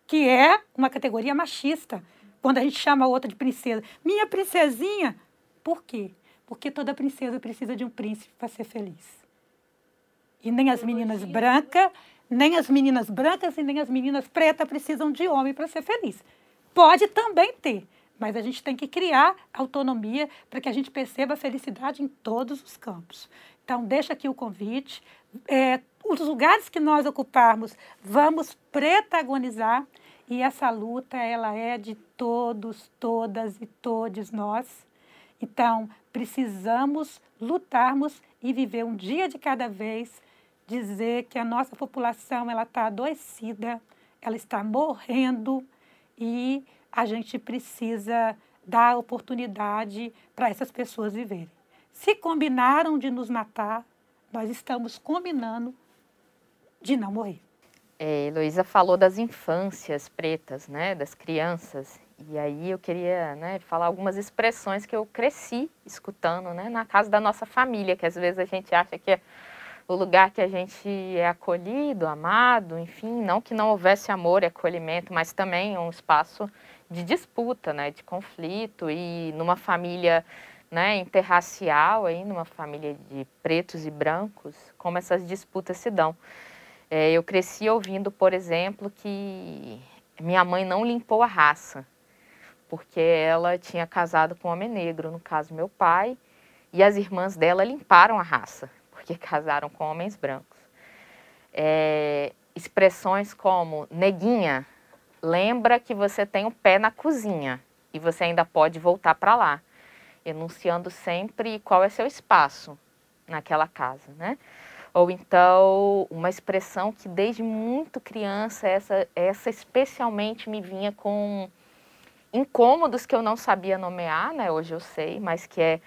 Speaker 7: que é uma categoria machista quando a gente chama a outra de princesa. Minha princesinha. Por quê? Porque toda princesa precisa de um príncipe para ser feliz. E nem as meninas brancas, nem as meninas brancas e nem as meninas pretas precisam de homem para ser feliz. Pode também ter, mas a gente tem que criar autonomia para que a gente perceba a felicidade em todos os campos. Então, deixa aqui o convite. É, os lugares que nós ocuparmos, vamos protagonizar e essa luta ela é de todos, todas e todos nós. Então, precisamos lutarmos e viver um dia de cada vez, dizer que a nossa população ela está adoecida, ela está morrendo e a gente precisa dar oportunidade para essas pessoas viverem. Se combinaram de nos matar, nós estamos combinando de não morrer.
Speaker 6: É, Heloísa falou das infâncias pretas, né, das crianças. E aí eu queria né, falar algumas expressões que eu cresci escutando né, na casa da nossa família, que às vezes a gente acha que é o lugar que a gente é acolhido, amado, enfim, não que não houvesse amor e acolhimento, mas também um espaço de disputa, né, de conflito e numa família né, interracial, aí, numa família de pretos e brancos, como essas disputas se dão. É, eu cresci ouvindo, por exemplo, que minha mãe não limpou a raça, porque ela tinha casado com um homem negro, no caso meu pai, e as irmãs dela limparam a raça, porque [LAUGHS] casaram com homens brancos. É, expressões como neguinha, lembra que você tem o pé na cozinha e você ainda pode voltar para lá, enunciando sempre qual é seu espaço naquela casa, né? Ou então uma expressão que desde muito criança essa essa especialmente me vinha com incômodos que eu não sabia nomear, né? Hoje eu sei, mas que é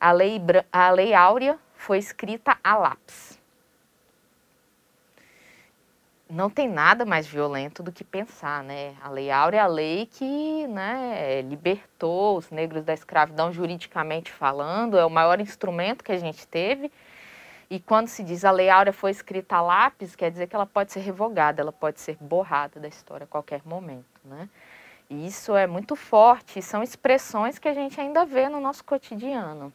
Speaker 6: a lei a lei áurea foi escrita a lápis não tem nada mais violento do que pensar, né? A Lei Áurea é a lei que né, libertou os negros da escravidão juridicamente falando, é o maior instrumento que a gente teve. E quando se diz a Lei Áurea foi escrita a lápis, quer dizer que ela pode ser revogada, ela pode ser borrada da história a qualquer momento, né? E isso é muito forte, são expressões que a gente ainda vê no nosso cotidiano.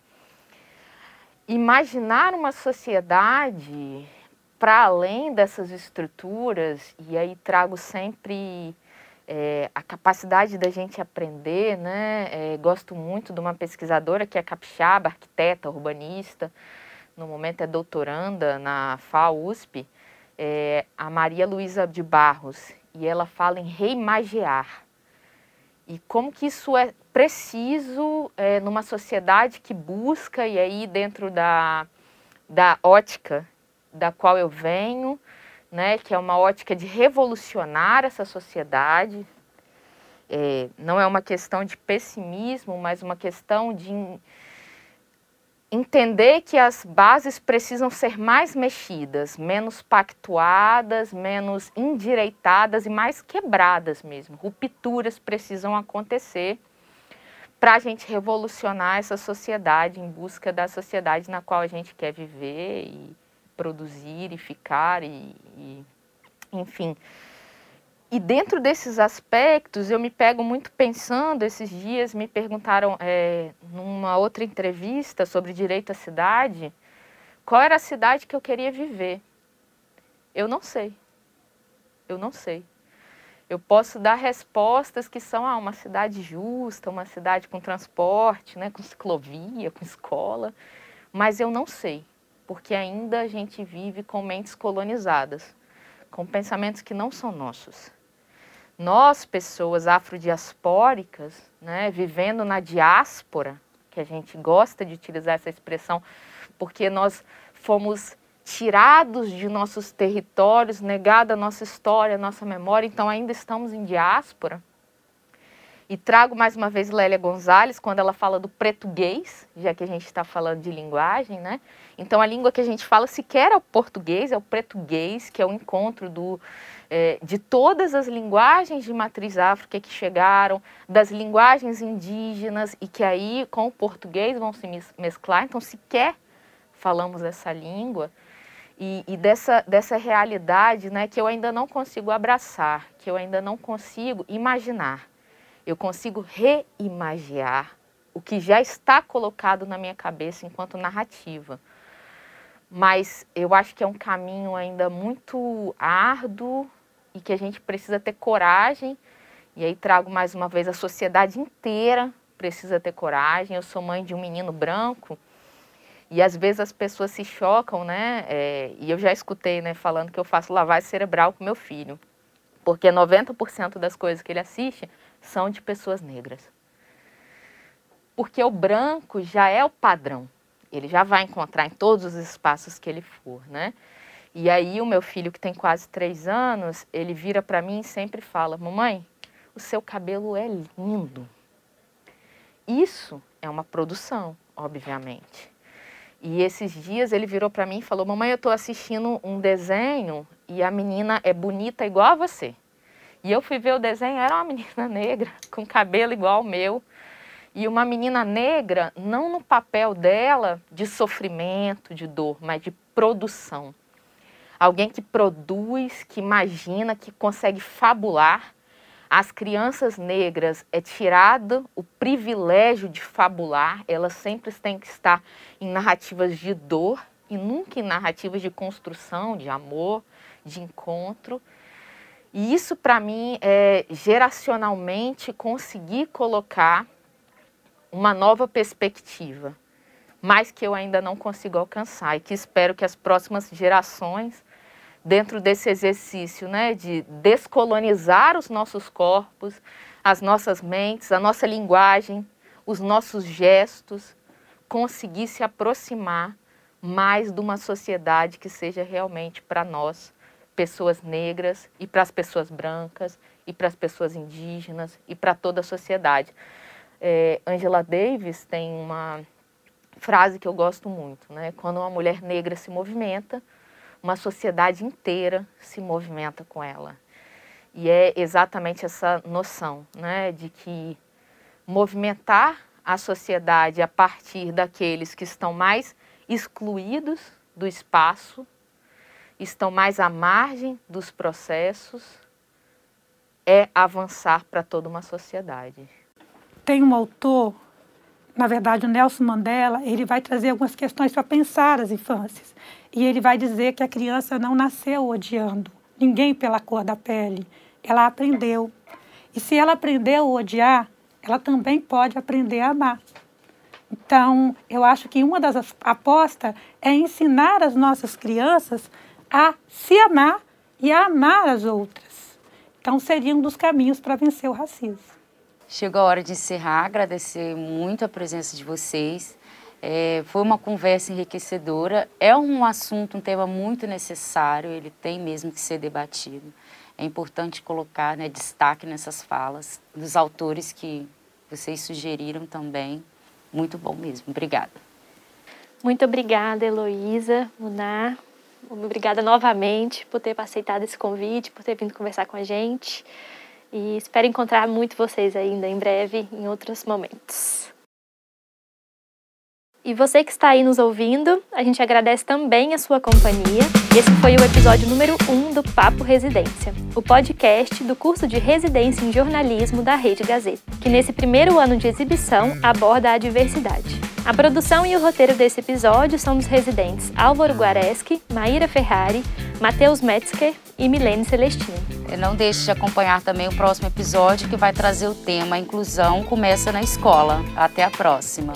Speaker 6: Imaginar uma sociedade para além dessas estruturas, e aí trago sempre é, a capacidade da gente aprender, né? É, gosto muito de uma pesquisadora que é capixaba, arquiteta, urbanista, no momento é doutoranda na FAUSP, é, a Maria Luísa de Barros, e ela fala em reimagiar. E como que isso é preciso é, numa sociedade que busca, e aí dentro da, da ótica da qual eu venho, né, que é uma ótica de revolucionar essa sociedade. É, não é uma questão de pessimismo, mas uma questão de entender que as bases precisam ser mais mexidas, menos pactuadas, menos endireitadas e mais quebradas mesmo. Rupturas precisam acontecer para a gente revolucionar essa sociedade em busca da sociedade na qual a gente quer viver e, produzir e ficar e, e enfim. E dentro desses aspectos, eu me pego muito pensando, esses dias me perguntaram, é, numa outra entrevista sobre direito à cidade, qual era a cidade que eu queria viver. Eu não sei. Eu não sei. Eu posso dar respostas que são ah, uma cidade justa, uma cidade com transporte, né, com ciclovia, com escola, mas eu não sei porque ainda a gente vive com mentes colonizadas, com pensamentos que não são nossos. Nós, pessoas afrodiaspóricas, né, vivendo na diáspora, que a gente gosta de utilizar essa expressão, porque nós fomos tirados de nossos territórios, negada a nossa história, a nossa memória, então ainda estamos em diáspora. E trago mais uma vez Lélia Gonzalez, quando ela fala do português, já que a gente está falando de linguagem, né? Então, a língua que a gente fala sequer é o português, é o português, que é o encontro do, é, de todas as linguagens de matriz afro que chegaram, das linguagens indígenas, e que aí, com o português, vão se mesclar. Então, sequer falamos essa língua. E, e, dessa, dessa realidade né, que eu ainda não consigo abraçar, que eu ainda não consigo imaginar eu consigo reimaginar o que já está colocado na minha cabeça enquanto narrativa. Mas eu acho que é um caminho ainda muito árduo e que a gente precisa ter coragem E aí trago mais uma vez a sociedade inteira precisa ter coragem. Eu sou mãe de um menino branco e às vezes as pessoas se chocam, né? É, e eu já escutei, né, falando que eu faço lavagem cerebral com meu filho, porque 90% das coisas que ele assiste são de pessoas negras. Porque o branco já é o padrão. Ele já vai encontrar em todos os espaços que ele for, né? E aí o meu filho, que tem quase três anos, ele vira para mim e sempre fala, mamãe, o seu cabelo é lindo. Isso é uma produção, obviamente. E esses dias ele virou para mim e falou: Mamãe, eu estou assistindo um desenho e a menina é bonita igual a você. E eu fui ver o desenho, era uma menina negra, [LAUGHS] com cabelo igual ao meu. E uma menina negra, não no papel dela de sofrimento, de dor, mas de produção. Alguém que produz, que imagina, que consegue fabular as crianças negras é tirado o privilégio de fabular, elas sempre têm que estar em narrativas de dor e nunca em narrativas de construção, de amor, de encontro. E isso para mim é geracionalmente conseguir colocar uma nova perspectiva, mas que eu ainda não consigo alcançar e que espero que as próximas gerações dentro desse exercício né, de descolonizar os nossos corpos, as nossas mentes, a nossa linguagem, os nossos gestos, conseguir se aproximar mais de uma sociedade que seja realmente para nós, pessoas negras, e para as pessoas brancas, e para as pessoas indígenas, e para toda a sociedade. É, Angela Davis tem uma frase que eu gosto muito, né? Quando uma mulher negra se movimenta, uma sociedade inteira se movimenta com ela. E é exatamente essa noção né, de que movimentar a sociedade a partir daqueles que estão mais excluídos do espaço, estão mais à margem dos processos, é avançar para toda uma sociedade.
Speaker 7: Tem um autor, na verdade, o Nelson Mandela, ele vai trazer algumas questões para pensar as infâncias. E ele vai dizer que a criança não nasceu odiando ninguém pela cor da pele. Ela aprendeu. E se ela aprendeu a odiar, ela também pode aprender a amar. Então, eu acho que uma das apostas é ensinar as nossas crianças a se amar e a amar as outras. Então, seria um dos caminhos para vencer o racismo.
Speaker 5: Chegou a hora de encerrar, agradecer muito a presença de vocês. É, foi uma conversa enriquecedora. É um assunto, um tema muito necessário, ele tem mesmo que ser debatido. É importante colocar né, destaque nessas falas dos autores que vocês sugeriram também. Muito bom mesmo. Obrigada.
Speaker 2: Muito obrigada, Heloísa, Munar. Obrigada novamente por ter aceitado esse convite, por ter vindo conversar com a gente. E espero encontrar muito vocês ainda em breve, em outros momentos. E você que está aí nos ouvindo, a gente agradece também a sua companhia. Esse foi o episódio número 1 um do Papo Residência, o podcast do curso de residência em jornalismo da Rede Gazeta, que nesse primeiro ano de exibição aborda a diversidade. A produção e o roteiro desse episódio são dos residentes Álvaro Guareschi, Maíra Ferrari, Matheus Metzger e Milene Celestino.
Speaker 5: Não deixe de acompanhar também o próximo episódio que vai trazer o tema Inclusão Começa na Escola. Até a próxima!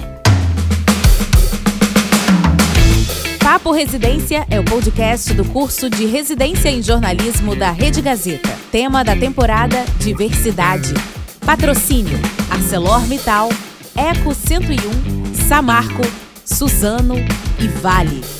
Speaker 1: Papo Residência é o podcast do curso de Residência em Jornalismo da Rede Gazeta. Tema da temporada: Diversidade. Patrocínio: ArcelorMittal, Eco 101, Samarco, Suzano e Vale.